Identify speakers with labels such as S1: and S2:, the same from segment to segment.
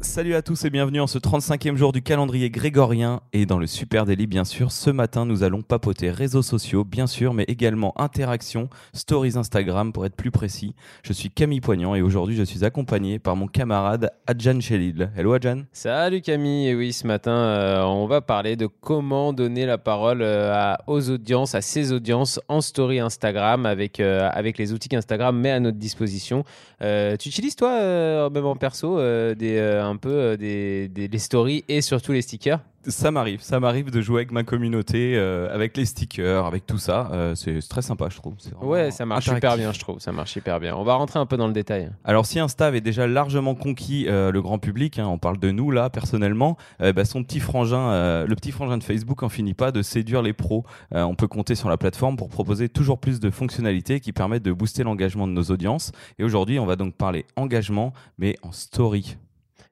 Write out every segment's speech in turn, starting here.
S1: Salut à tous et bienvenue en ce 35e jour du calendrier grégorien et dans le Super Daily bien sûr. Ce matin nous allons papoter réseaux sociaux bien sûr mais également interactions, stories Instagram pour être plus précis. Je suis Camille Poignant et aujourd'hui je suis accompagné par mon camarade Adjan Chelil. Hello Adjan.
S2: Salut Camille, et oui ce matin euh, on va parler de comment donner la parole euh, aux audiences, à ses audiences en story Instagram avec, euh, avec les outils qu'Instagram met à notre disposition. Tu utilises toi même en perso des, un peu euh, des, des- les stories et surtout les stickers
S1: Ça m'arrive, ça m'arrive de jouer avec ma communauté, euh, avec les stickers, avec tout ça. Euh, c'est très sympa je trouve.
S2: Ouais, ça marche super
S1: interactif.
S2: bien, je trouve. Ça marche super bien. On va rentrer un peu dans le détail.
S1: Alors si Insta avait déjà largement conquis euh, le grand public, hein, on parle de nous là personnellement, bah, son petit frangin, le petit frangin de Facebook en finit pas de séduire les pros. On peut compter sur la plateforme pour proposer toujours plus de fonctionnalités qui permettent de booster l'engagement de nos audiences. Et aujourd'hui, on va donc parler engagement, mais en story.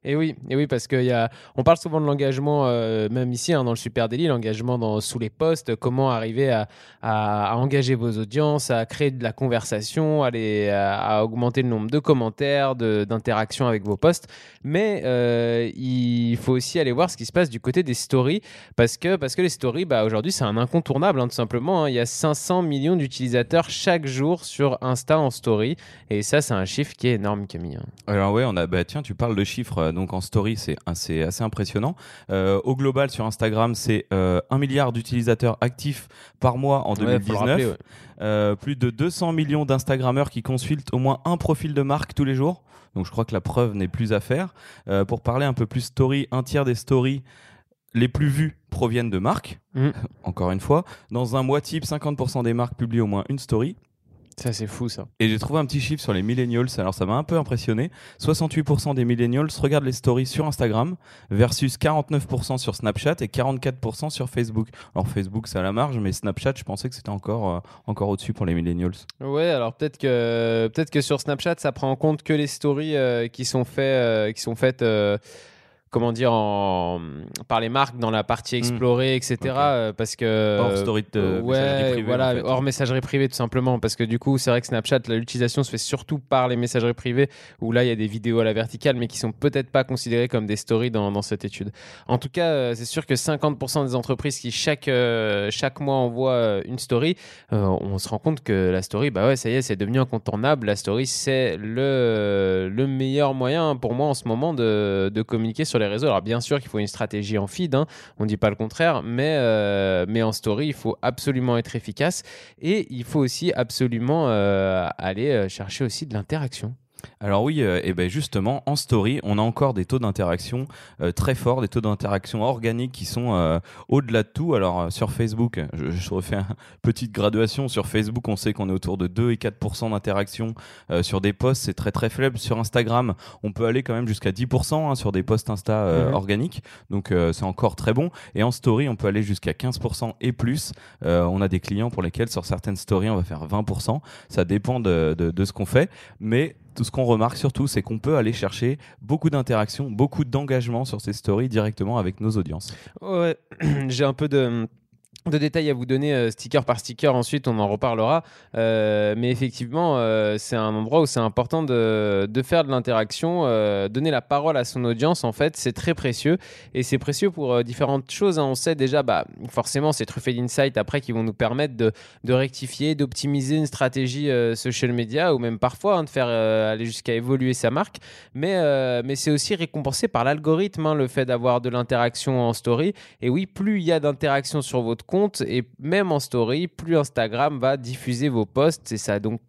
S2: Et oui, et oui, parce qu'il y a, on parle souvent de l'engagement, euh, même ici hein, dans le Super Daily, l'engagement dans sous les posts, comment arriver à, à- engager vos audiences, à créer de la conversation, à, à- augmenter le nombre de commentaires, d'interactions avec vos posts. Mais euh, il faut aussi aller voir ce qui se passe du côté des stories, parce que parce que les stories, bah, aujourd'hui, c'est un incontournable, hein, tout simplement. hein. Il y a 500 millions d'utilisateurs chaque jour sur Insta en story, et ça, c'est un chiffre qui est énorme, Camille.
S1: Alors ouais, on a bah tiens, tu parles de chiffres donc en story, c'est assez assez impressionnant. Euh, au global sur Instagram, c'est euh, 1 milliard d'utilisateurs actifs par mois en
S2: Ouais, faut le
S1: 2019.
S2: rappeler, ouais.
S1: Euh, plus de 200 millions d'Instagrammeurs qui consultent au moins un profil de marque tous les jours. Donc je crois que la preuve n'est plus à faire. Euh, pour parler un peu plus story, un tiers des stories les plus vues proviennent de marques.
S2: Mhm.
S1: Encore une fois, dans un mois type, 50% des marques publient au moins une story.
S2: Ça, c'est fou, ça.
S1: Et j'ai trouvé un petit chiffre sur les millennials, alors ça m'a un peu impressionné. 68% des millennials regardent les stories sur Instagram versus 49% sur Snapchat et 44% sur Facebook. Alors Facebook, ça a la marge, mais Snapchat, je pensais que c'était encore, euh, encore au-dessus pour les millennials.
S2: Ouais, alors peut-être que peut-être que sur Snapchat, ça prend en compte que les stories euh, qui sont faits, euh, qui sont faites, euh, comment dire, en, par les marques dans la partie explorée, etc. Euh, parce que
S1: Hors story de
S2: euh,
S1: messagerie
S2: ouais,
S1: privée,
S2: voilà,
S1: en fait.
S2: hors messagerie privée tout simplement, parce que du coup, c'est vrai que Snapchat, l'utilisation se fait surtout par les messageries privées, où là, il y a des vidéos à la verticale, mais qui sont peut-être pas considérées comme des stories dans, dans cette étude. En tout cas, euh, c'est sûr que 50% des entreprises qui chaque chaque mois envoient une story, on se rend compte que la story, bah ouais, ça y est, c'est devenu incontournable. La story, c'est le, le meilleur moyen pour moi en ce moment de, de communiquer sur les réseaux. Alors bien sûr qu'il faut une stratégie en feed, hein, on ne dit pas le contraire, mais, euh, mais en story, il faut absolument être efficace et il faut aussi absolument euh, aller euh, chercher aussi de l'interaction.
S1: Alors oui, euh, et ben justement, en story, on a encore des taux d'interaction euh, très forts, des taux d'interaction organiques qui sont euh, au-delà de tout. Alors sur Facebook, je, je refais une petite graduation. Sur Facebook, on sait qu'on est autour de 2 et 4% d'interaction sur des posts, c'est très très faible. Sur Instagram, on peut aller quand même jusqu'à 10% hein, sur des posts Insta
S2: Mhm.
S1: organiques, donc c'est encore très bon. Et en story, on peut aller jusqu'à 15% et plus. On a des clients pour lesquels sur certaines stories, on va faire 20% Ça dépend de, de, de ce qu'on fait, mais tout ce qu'on remarque surtout, c'est qu'on peut aller chercher beaucoup d'interactions, beaucoup d'engagement sur ces stories directement avec nos audiences.
S2: Ouais, j'ai un peu de, de détails à vous donner euh, sticker par sticker, ensuite on en reparlera. Euh, mais effectivement, euh, c'est un endroit où c'est important de, de faire de l'interaction, donner la parole à son audience, en fait, c'est très précieux. Et c'est précieux pour différentes choses. hein. On sait déjà, bah, forcément, c'est truffé d'insights après qui vont nous permettre de, de rectifier, d'optimiser une stratégie social media ou même parfois hein, de faire aller jusqu'à évoluer sa marque. Mais, mais c'est aussi récompensé par l'algorithme, hein, le fait d'avoir de l'interaction en story. Et oui, plus il y a d'interaction sur votre et même en story, plus Instagram va diffuser vos posts et ça. Donc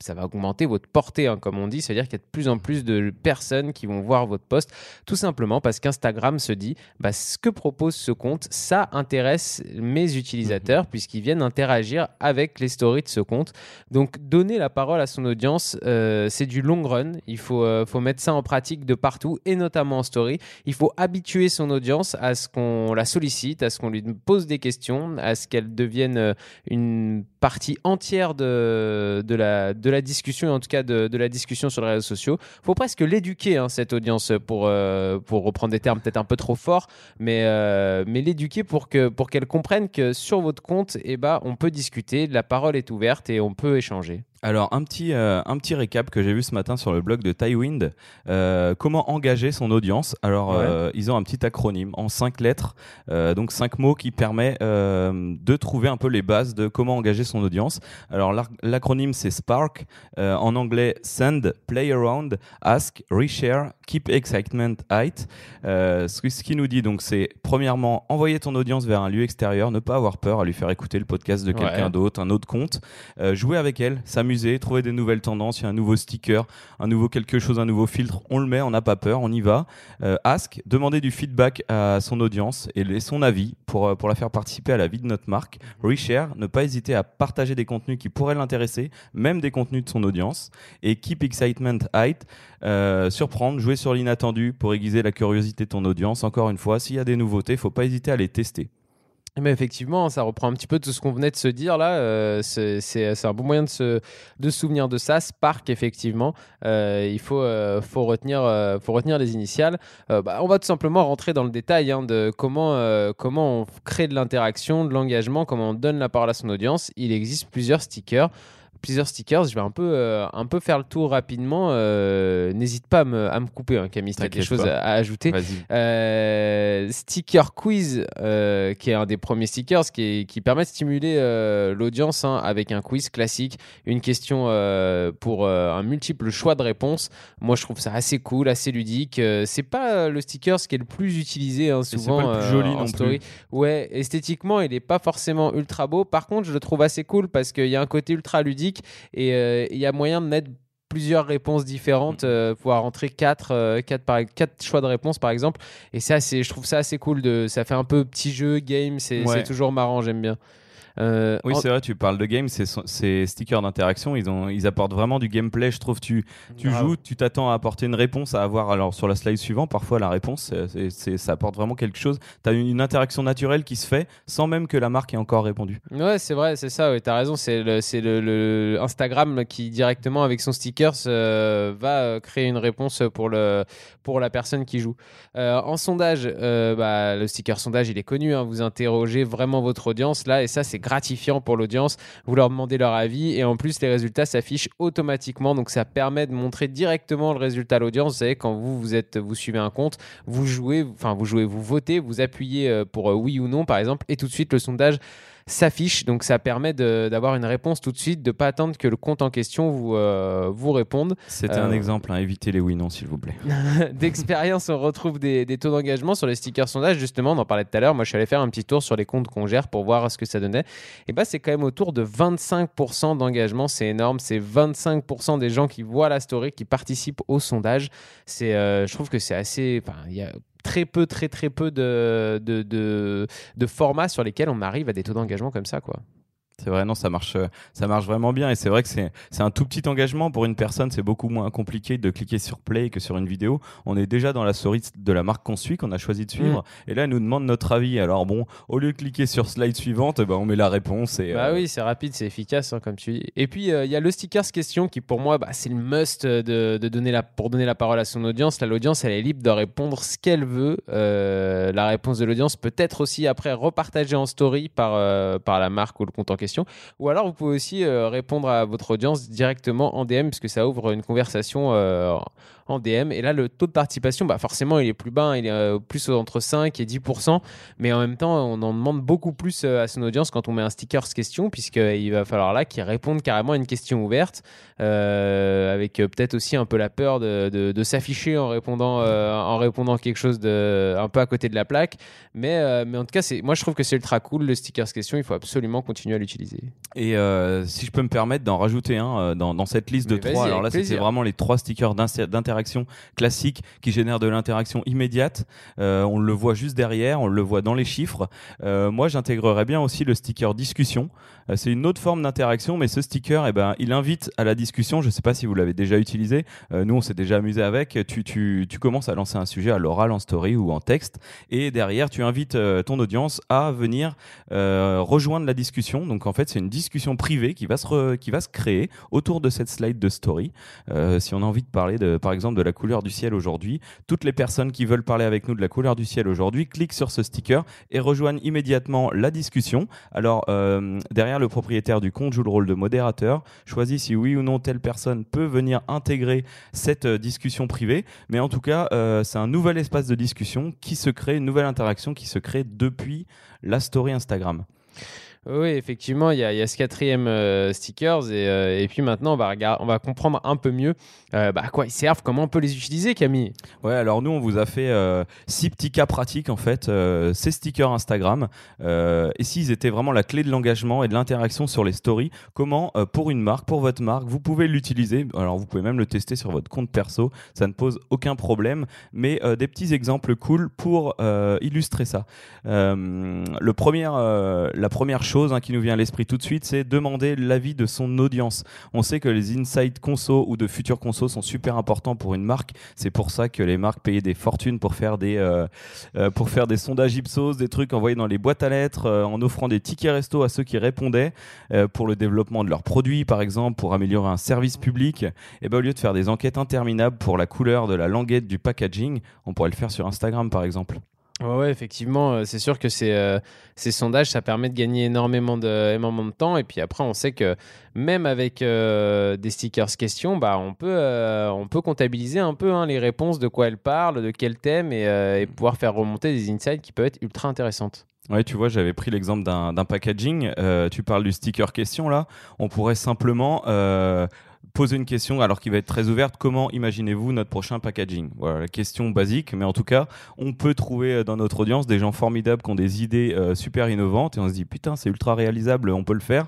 S2: ça va augmenter votre portée, hein, comme on dit. C'est-à-dire qu'il y a de plus en plus de personnes qui vont voir votre post, tout simplement parce qu'Instagram se dit, bah, ce que propose ce compte, ça intéresse mes utilisateurs, mhm. puisqu'ils viennent interagir avec les stories de ce compte. Donc, donner la parole à son audience, euh, c'est du long run. Il faut, euh, faut mettre ça en pratique de partout, et notamment en story. Il faut habituer son audience à ce qu'on la sollicite, à ce qu'on lui pose des questions, à ce qu'elle devienne euh, une partie entière de, de, la, de la discussion, et en tout cas de, de la discussion sur les réseaux sociaux. Il faut presque l'éduquer, hein, cette audience, pour, euh, pour reprendre des termes peut-être un peu trop forts, mais, euh, mais l'éduquer pour qu'elle pour comprenne que sur votre compte, eh ben, on peut discuter, la parole est ouverte et on peut échanger.
S1: Alors, un petit, euh, un petit récap que j'ai vu ce matin sur le blog de Tywind. Euh, comment engager son audience Alors, euh, ils ont un petit acronyme en cinq lettres, donc cinq mots qui permet de trouver un peu les bases de comment engager son audience. Alors, l'acronyme c'est SPARK. en anglais, Send, Play Around, Ask, Reshare, Keep Excitement Height. ce qui nous dit donc, c'est premièrement, envoyer ton audience vers un lieu extérieur, ne pas avoir peur à lui faire écouter le podcast de quelqu'un d'autre, un autre compte, jouer avec elle, s'amuser trouver des nouvelles tendances, il y a un nouveau sticker, un nouveau quelque chose, un nouveau filtre, on le met, on n'a pas peur, on y va. Euh, ask, demander du feedback à son audience et son avis pour, euh, pour la faire participer à la vie de notre marque. Reshare, ne pas hésiter à partager des contenus qui pourraient l'intéresser, même des contenus de son audience. Et keep excitement high, euh, surprendre, jouer sur l'inattendu pour aiguiser la curiosité de ton audience. Encore une fois, s'il y a des nouveautés, faut pas hésiter à les tester.
S2: Mais effectivement, ça reprend un petit peu tout ce qu'on venait de se dire là. Euh, c'est un bon moyen de se, de souvenir de ça. Spark, effectivement, euh, il faut, euh, faut, retenir, faut retenir les initiales. Bah, on va tout simplement rentrer dans le détail hein, de comment, comment on crée de l'interaction, de l'engagement, comment on donne la parole à son audience. Il existe plusieurs stickers plusieurs stickers. Je vais un peu, euh, un peu faire le tour rapidement. Euh, n'hésite pas à me, à me couper, hein, Camille, si tu as quelque chose à, ajouter. Euh, sticker quiz, qui est un des premiers stickers qui, qui permet de stimuler l'audience hein, avec un quiz classique, une question pour un multiple choix de réponses. Moi, je trouve ça assez cool, assez ludique. c'est pas le sticker qui est le plus utilisé hein, souvent.
S1: pas le plus joli non story. Plus.
S2: Ouais, esthétiquement, il est pas forcément ultra beau. Par contre, je le trouve assez cool parce qu'il y a un côté ultra ludique et euh, il y a moyen de mettre plusieurs réponses différentes, mm. euh, pouvoir rentrer quatre, euh, quatre, par, quatre choix de réponses par exemple. Et ça, je trouve ça assez cool. De, ça fait un peu petit jeu, game, c'est toujours marrant, j'aime bien.
S1: Euh, oui, c'est vrai, tu parles de game, ces stickers d'interaction, ils, ont, ils apportent vraiment du gameplay. Je trouve, tu, tu joues, tu t'attends à apporter une réponse, à avoir, alors sur la slide suivante, parfois la réponse, ça apporte vraiment quelque chose. Tu as une, interaction naturelle qui se fait sans même que la marque ait encore répondu.
S2: Ouais, c'est vrai, c'est ça, ouais, tu as raison. C'est, le, c'est le, Instagram qui directement, avec son sticker, euh, va euh, créer une réponse pour, le, pour la personne qui joue. en sondage, bah, le sticker sondage, il est connu. Hein, vous interrogez vraiment votre audience là, et ça, c'est gratifiant pour l'audience. Vous leur demandez leur avis et en plus, les résultats s'affichent automatiquement. Donc, ça permet de montrer directement le résultat à l'audience. Vous savez, quand vous, vous, êtes, vous suivez un compte, vous jouez, enfin, vous jouez, vous votez, vous appuyez euh, pour euh, oui ou non, par exemple, et tout de suite, le sondage s'affiche. Donc ça permet d'avoir une réponse tout de suite, de ne pas attendre que le compte en question vous, euh, vous réponde.
S1: C'était un euh, exemple, hein. évitez les oui-non s'il vous plaît.
S2: D'expérience, on retrouve des, taux d'engagement sur les stickers sondages. Justement, on en parlait tout à l'heure. Moi, je suis allé faire un petit tour sur les comptes qu'on gère pour voir ce que ça donnait. Et bah, c'est quand même autour de 25% d'engagement. C'est énorme. C'est 25% des gens qui voient la story, qui participent au sondage. C'est, euh, je trouve que c'est assez. Il y a très peu, très très peu de, formats sur lesquels on arrive à des taux d'engagement comme ça, quoi.
S1: C'est vrai, non, ça marche, euh, ça marche vraiment bien. Et c'est vrai que c'est, un tout petit engagement pour une personne. C'est beaucoup moins compliqué de cliquer sur play que sur une vidéo. On est déjà dans la souris de la marque qu'on suit, qu'on a choisi de suivre. Mm. Et là, elle nous demande notre avis. Alors bon, au lieu de cliquer sur slide suivante, bah, on met la réponse. Et,
S2: bah euh, oui, c'est rapide, c'est efficace, hein, comme tu dis. Et puis, euh, il y a le stickers question qui, pour moi, bah, c'est le must de, de, donner la, pour donner la parole à son audience. Là, l'audience, elle est libre de répondre ce qu'elle veut. la réponse de l'audience peut être aussi après repartagée en story par, par la marque ou le compte en Ou alors, vous pouvez aussi euh, répondre à votre audience directement en DM, puisque ça ouvre une conversation euh, en DM. Et là, le taux de participation, bah forcément, il est plus bas, hein. il est euh, plus entre 5 et 10%. Mais en même temps, on en demande beaucoup plus à son audience quand on met un sticker question, puisqu'il va falloir là qu'ils répondent carrément à une question ouverte, avec peut-être aussi un peu la peur de, s'afficher en répondant, en répondant quelque chose de, un peu à côté de la plaque. Mais, mais en tout cas, moi, je trouve que c'est ultra cool, le sticker question. Il faut absolument continuer à l'utiliser. Utiliser.
S1: Et euh, si je peux me permettre d'en rajouter un euh, dans, dans cette liste de
S2: Mais
S1: trois, alors là c'était
S2: plaisir.
S1: vraiment les trois stickers d'interaction classiques qui génèrent de l'interaction immédiate. Euh, on le voit juste derrière, on le voit dans les chiffres. Euh, moi j'intégrerais bien aussi le sticker discussion. Euh, c'est une autre forme d'interaction, mais ce sticker, eh ben, il invite à la discussion. Je ne sais pas si vous l'avez déjà utilisé. Euh, nous on s'est déjà amusé avec. Tu, tu, tu commences à lancer un sujet à l'oral, en story ou en texte, et derrière tu invites euh, ton audience à venir rejoindre la discussion. Donc en fait, c'est une discussion privée qui va se, qui va se créer autour de cette slide de story. Si on a envie de parler, de, par exemple, de la couleur du ciel aujourd'hui, toutes les personnes qui veulent parler avec nous de la couleur du ciel aujourd'hui cliquent sur ce sticker et rejoignent immédiatement la discussion. Alors derrière, le propriétaire du compte joue le rôle de modérateur, choisit si oui ou non telle personne peut venir intégrer cette euh, discussion privée. Mais en tout cas, euh, c'est un nouvel espace de discussion qui se crée, une nouvelle interaction qui se crée depuis la story Instagram.
S2: Oui, effectivement, il y, a ce quatrième euh, stickers et, euh, et puis maintenant on va, regarder, on va comprendre un peu mieux euh, bah, à quoi ils servent, comment on peut les utiliser, Camille.
S1: Ouais, alors nous, on vous a fait euh, six petits cas pratiques, en fait, ces stickers Instagram. Et s'ils étaient vraiment la clé de l'engagement et de l'interaction sur les stories, comment, pour une marque, pour votre marque, vous pouvez l'utiliser? Alors, vous pouvez même le tester sur votre compte perso, ça ne pose aucun problème. Mais des petits exemples cool pour illustrer ça. Le premier, la première chose hein, qui nous vient à l'esprit tout de suite, c'est demander l'avis de son audience. On sait que les insights conso ou de futurs conso sont super importants pour une marque. C'est pour ça que les marques payaient des fortunes pour faire des, euh, euh, pour faire des sondages Ipsos, des trucs envoyés dans les boîtes à lettres, euh, en offrant des tickets resto à ceux qui répondaient pour le développement de leurs produits, par exemple, pour améliorer un service public. Et ben, au lieu de faire des enquêtes interminables pour la couleur de la languette du packaging, on pourrait le faire sur Instagram, par exemple.
S2: Ouais, effectivement, euh, c'est sûr que ces, euh, ces sondages, ça permet de gagner énormément de, temps. Et puis après, on sait que même avec euh, des stickers questions, bah, on, peut, on peut comptabiliser un peu hein, les réponses, de quoi elles parlent, de quel thème, et, pouvoir faire remonter des insights qui peuvent être ultra intéressantes.
S1: Ouais, tu vois, j'avais pris l'exemple d'un packaging. Tu parles du sticker question là. On pourrait simplement poser une question, alors qui va être très ouverte. Comment imaginez-vous notre prochain packaging? Voilà, la question basique, mais en tout cas, on peut trouver euh, dans notre audience des gens formidables qui ont des idées euh, super innovantes et on se dit putain, c'est ultra réalisable, on peut le faire.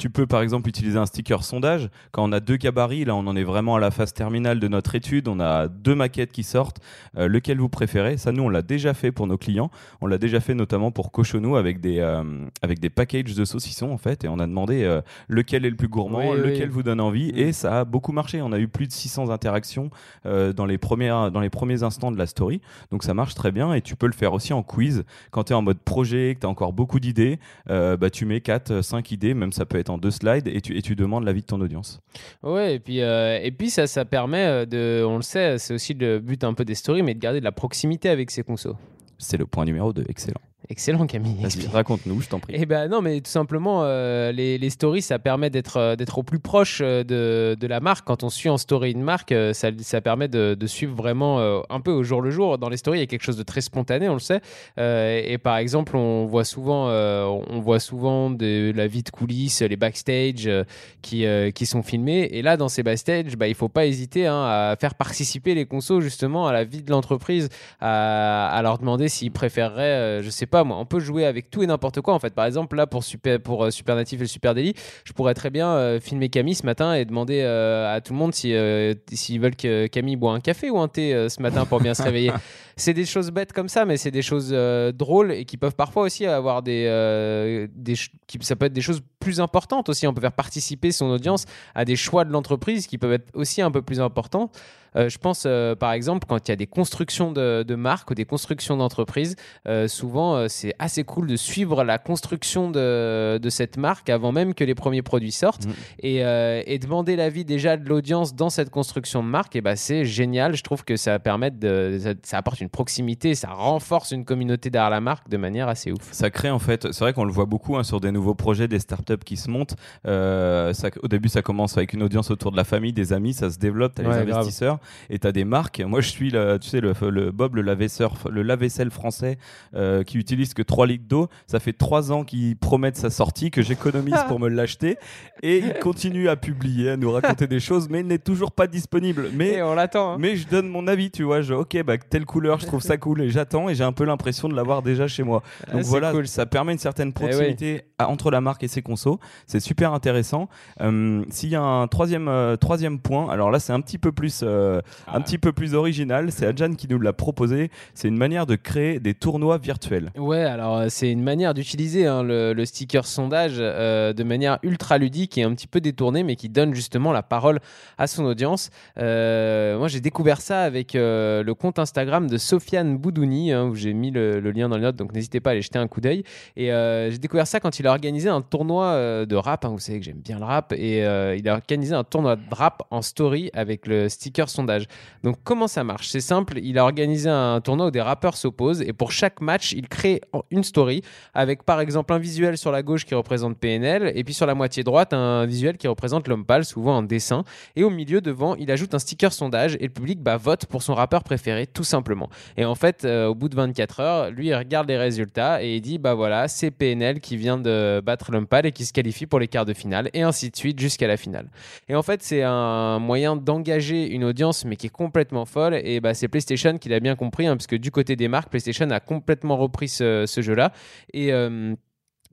S1: Tu peux par exemple utiliser un sticker sondage. Quand on a deux gabarits, là on en est vraiment à la phase terminale de notre étude, on a deux maquettes qui sortent. Euh, lequel vous préférez? Ça, nous on l'a déjà fait pour nos clients. On l'a déjà fait notamment pour Cochonou avec des, euh, avec des packages de saucissons en fait. Et on a demandé euh, lequel est le plus gourmand,
S2: Oui,
S1: lequel
S2: oui.
S1: vous donne envie.
S2: Mm.
S1: Et ça a beaucoup marché. On a eu plus de 600 interactions dans, les premières, dans les premiers instants de la story. Donc ça marche très bien. Et tu peux le faire aussi en quiz. Quand tu es en mode projet, que tu as encore beaucoup d'idées, bah, tu mets 4, 5 idées, même ça peut être en deux slides, et tu, et tu demandes l'avis de ton audience.
S2: Ouais, et puis, euh, et puis ça, ça permet euh, de, on le sait, c'est aussi le but un peu des stories, mais de garder de la proximité avec ses consos.
S1: C'est le point numéro 2. Excellent.
S2: Excellent, Camille.
S1: Raconte-nous, je t'en prie.
S2: Eh ben non, mais tout simplement, euh, les, les stories, ça permet d'être euh, d'être au plus proche euh, de, de la marque. Quand on suit en story une marque, ça, ça permet de, de suivre vraiment un peu au jour le jour. Dans les stories, il y a quelque chose de très spontané, on le sait. Et par exemple, on voit souvent, on voit souvent de la vie de coulisses, les backstage qui, qui sont filmés. Et là, dans ces backstage, bah, il faut pas hésiter hein, à faire participer les consos justement à la vie de l'entreprise, à, à leur demander s'ils préféreraient, je sais pas moi, on peut jouer avec tout et n'importe quoi en fait. Par exemple, là pour Super, pour, euh, Super Natif et le Super Daily, je pourrais très bien euh, filmer Camille ce matin et demander euh, à tout le monde si, euh, s'ils veulent que Camille boit un café ou un thé ce matin pour bien se réveiller. C'est des choses bêtes comme ça, mais c'est des choses drôles et qui peuvent parfois aussi avoir des, des qui, ça peut être des choses plus importantes aussi. On peut faire participer son audience à des choix de l'entreprise qui peuvent être aussi un peu plus importants. Euh, je pense euh, par exemple quand il y a des constructions de, de marques ou des constructions d'entreprises, euh, souvent c'est assez cool de suivre la construction de, de cette marque avant même que les premiers produits sortent
S1: Mhm.
S2: et, et demander l'avis déjà de l'audience dans cette construction de marque. Et bah, c'est génial. Je trouve que ça permet de, ça, ça apporte une proximité, ça renforce une communauté derrière la marque de manière assez ouf.
S1: Ça crée en fait, c'est vrai qu'on le voit beaucoup hein, sur des nouveaux projets, des startups qui se montent. Euh, ça- au début, ça commence avec une audience autour de la famille, des amis, ça se développe, t'as
S2: Ouais,
S1: les
S2: grave.
S1: investisseurs et t'as des marques. Moi, je suis le, tu sais, le, le Bob, le le lave-vaisselle français euh, qui utilise que 3 litres d'eau. Ça fait 3 ans qu'il promet de sa sortie, que j'économise pour me l'acheter et il continue à publier, à nous raconter des choses, mais il n'est toujours pas disponible. Mais
S2: Et on l'attend. hein.
S1: mais je donne mon avis, tu vois. Je, ok, bah, telle couleur, je trouve ça cool et j'attends et j'ai un peu l'impression de l'avoir déjà chez moi.
S2: Ah,
S1: Donc voilà,
S2: cool.
S1: ça permet une certaine proximité à- entre la marque et ses consos. C'est super intéressant. Euh, S'il y a un troisième, euh, troisième point, alors là c'est un petit peu plus, euh,
S2: Ah.
S1: un petit peu plus original. C'est Adjan qui nous l'a proposé. C'est une manière de créer des tournois virtuels.
S2: Ouais, alors c'est une manière d'utiliser hein, le, le sticker sondage de manière ultra ludique et un petit peu détournée, mais qui donne justement la parole à son audience. Moi, j'ai découvert ça avec le compte Instagram de Sofiane Boudouni, hein, où j'ai mis le, le lien dans les notes, donc n'hésitez pas à aller jeter un coup d'œil. Et j'ai découvert ça quand il a organisé un tournoi euh, de rap. hein, vous savez que j'aime bien le rap, et euh, il a organisé un tournoi de rap en story avec le sticker sondage. Donc comment ça marche? C'est simple, il a organisé un tournoi où des rappeurs s'opposent et pour chaque match, il crée une story avec par exemple un visuel sur la gauche qui représente PNL et puis sur la moitié droite un visuel qui représente l'homme pâle, souvent en dessin. Et au milieu devant, il ajoute un sticker sondage et le public bah, vote pour son rappeur préféré tout simplement. Et en fait, euh, au bout de 24 heures, lui il regarde les résultats et il dit bah voilà, c'est PNL qui vient de battre l'homme pâle et qui se qualifie pour les quarts de finale et ainsi de suite jusqu'à la finale. Et en fait, c'est un moyen d'engager une audience, mais qui est complètement folle. Et bah, c'est PlayStation qui l'a bien compris, hein, parce que du côté des marques, PlayStation a complètement repris ce, jeu-là. Et. euh,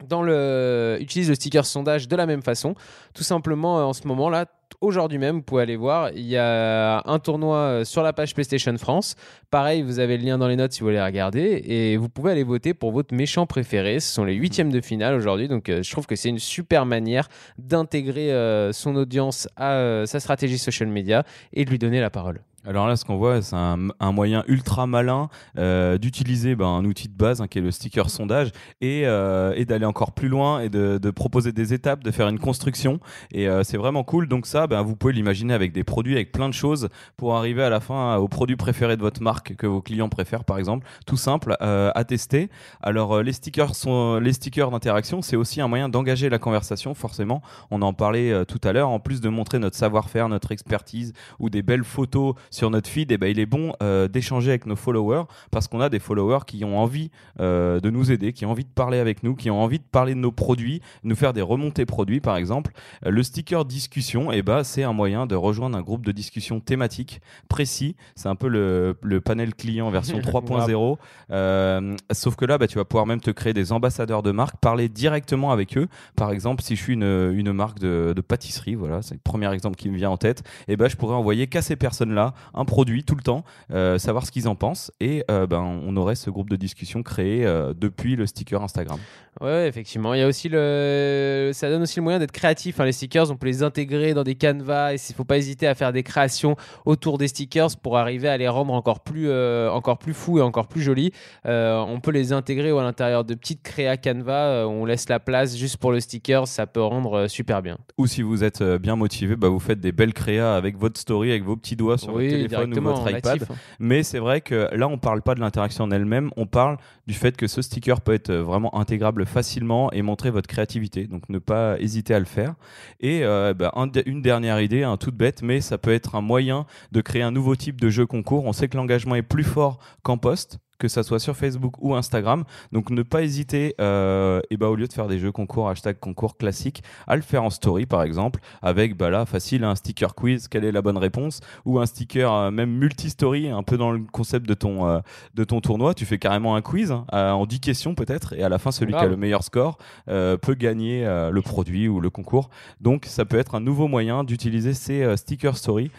S2: dans le, utilise le sticker sondage de la même façon. Tout simplement, euh, en ce moment-là, aujourd'hui même, vous pouvez aller voir, il y a un tournoi euh, sur la page PlayStation France. Pareil, vous avez le lien dans les notes si vous voulez regarder. Et vous pouvez aller voter pour votre méchant préféré. Ce sont les huitièmes de finale aujourd'hui. Donc, euh, je trouve que c'est une super manière d'intégrer euh, son audience à sa stratégie social media et de lui donner la parole.
S1: Alors là, ce qu'on voit, c'est un, moyen ultra malin euh, d'utiliser ben, un outil de base hein, qui est le sticker sondage et, euh, d'aller encore plus loin et de, proposer des étapes, de faire une construction. Et euh, c'est vraiment cool. Donc ça, ben, vous pouvez l'imaginer avec des produits, avec plein de choses pour arriver à la fin euh, au produit préféré de votre marque que vos clients préfèrent, par exemple. Tout simple à tester. Alors les stickers sont les stickers d'interaction, c'est aussi un moyen d'engager la conversation. Forcément, on en parlait tout à l'heure. En plus de montrer notre savoir-faire, notre expertise ou des belles photos sur notre feed, et ben, il est bon euh, d'échanger avec nos followers parce qu'on a des followers qui ont envie euh, de nous aider, qui ont envie de parler avec nous, qui ont envie de parler de nos produits, nous faire des remontées produits par exemple. Euh, le sticker discussion, et ben, c'est un moyen de rejoindre un groupe de discussion thématique précis. C'est un peu le, le panel client version 3.0. Euh, sauf que là, bah, tu vas pouvoir même te créer des ambassadeurs de marque, parler directement avec eux. Par exemple, si je suis une, une marque de, de pâtisserie, voilà, c'est le premier exemple qui me vient en tête, et ben, je pourrais envoyer qu'à ces personnes-là un produit tout le temps, euh, savoir ce qu'ils en pensent, et euh, ben, on aurait ce groupe de discussion créé euh, depuis le sticker Instagram.
S2: Ouais, effectivement. Il y a aussi le, ça donne aussi le moyen d'être créatif. hein. Les stickers, on peut les intégrer dans des canevas. Et il faut pas hésiter à faire des créations autour des stickers pour arriver à les rendre encore plus, euh, encore plus fous et encore plus jolis. Euh, on peut les intégrer à l'intérieur de petites créas canvas. euh, on laisse la place juste pour le sticker. Ça peut rendre super bien.
S1: Ou si vous êtes bien motivé, bah, vous faites des belles créas avec votre story, avec vos petits doigts sur votre téléphone ou votre iPad.
S2: natif, hein.
S1: Mais c'est vrai que là, on parle pas de l'interaction en elle-même, on parle du fait que ce sticker peut être vraiment intégrable facilement et montrer votre créativité. Donc ne pas hésiter à le faire. Et euh, bah, une dernière idée, un toute bête, mais ça peut être un moyen de créer un nouveau type de jeu concours. On sait que l'engagement est plus fort qu'en poste que ça soit sur Facebook ou Instagram. Donc ne pas hésiter, euh, et bah, au lieu de faire des jeux concours, hashtag concours classique, à le faire en story par exemple, avec bah là facile un sticker quiz, quelle est la bonne réponse, ou un sticker euh, même multi-story, un peu dans le concept de ton, euh, de ton tournoi. Tu fais carrément un quiz hein, en 10 questions peut-être, et à la fin celui qui a le meilleur score euh, peut gagner euh, le produit ou le concours. Donc ça peut être un nouveau moyen d'utiliser ces sticker story.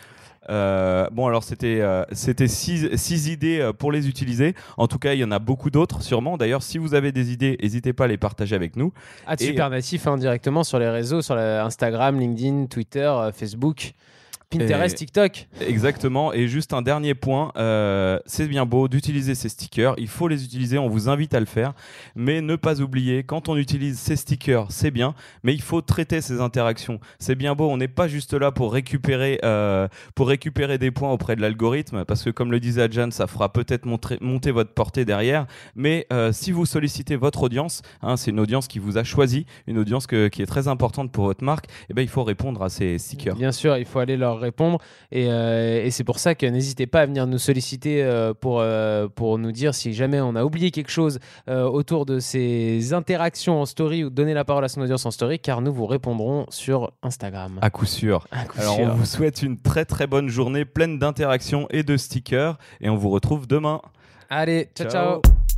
S1: Euh, bon alors c'était euh, c'était six, six idées euh, pour les utiliser. En tout cas il y en a beaucoup d'autres sûrement. D'ailleurs si vous avez des idées, n'hésitez pas à les partager avec nous.
S2: Ah,
S1: Et-
S2: super natif hein, directement sur les réseaux, sur la- Instagram, LinkedIn, Twitter, euh, Facebook, Pinterest,
S1: Et-
S2: TikTok.
S1: Exactement. Et juste un dernier point, euh, c'est bien beau d'utiliser ces stickers. Il faut les utiliser. On vous invite à le faire, mais ne pas oublier quand on utilise ces stickers, c'est bien, mais il faut traiter ces interactions. C'est bien beau. On n'est pas juste là pour récupérer euh, pour récupérer des points auprès de l'algorithme, parce que comme le disait Adjan, ça fera peut-être monter votre portée derrière. Mais euh, si vous sollicitez votre audience, hein, c'est une audience qui vous a choisi, une audience que- qui est très importante pour votre marque, et ben il faut répondre à ces stickers.
S2: Bien sûr, il faut aller leur répondre. Et, euh, et c'est pour ça que n'hésitez pas à venir nous solliciter euh, pour, euh, pour nous dire si jamais on a oublié quelque chose euh, autour de ces interactions en story ou donner la parole à son audience en story, car nous vous répondrons sur Instagram.
S1: À coup sûr.
S2: À coup
S1: Alors
S2: sûr.
S1: on vous souhaite une très très bonne journée pleine d'interactions et de stickers et on vous retrouve demain.
S2: Allez, ciao.
S1: Ciao.
S2: ciao.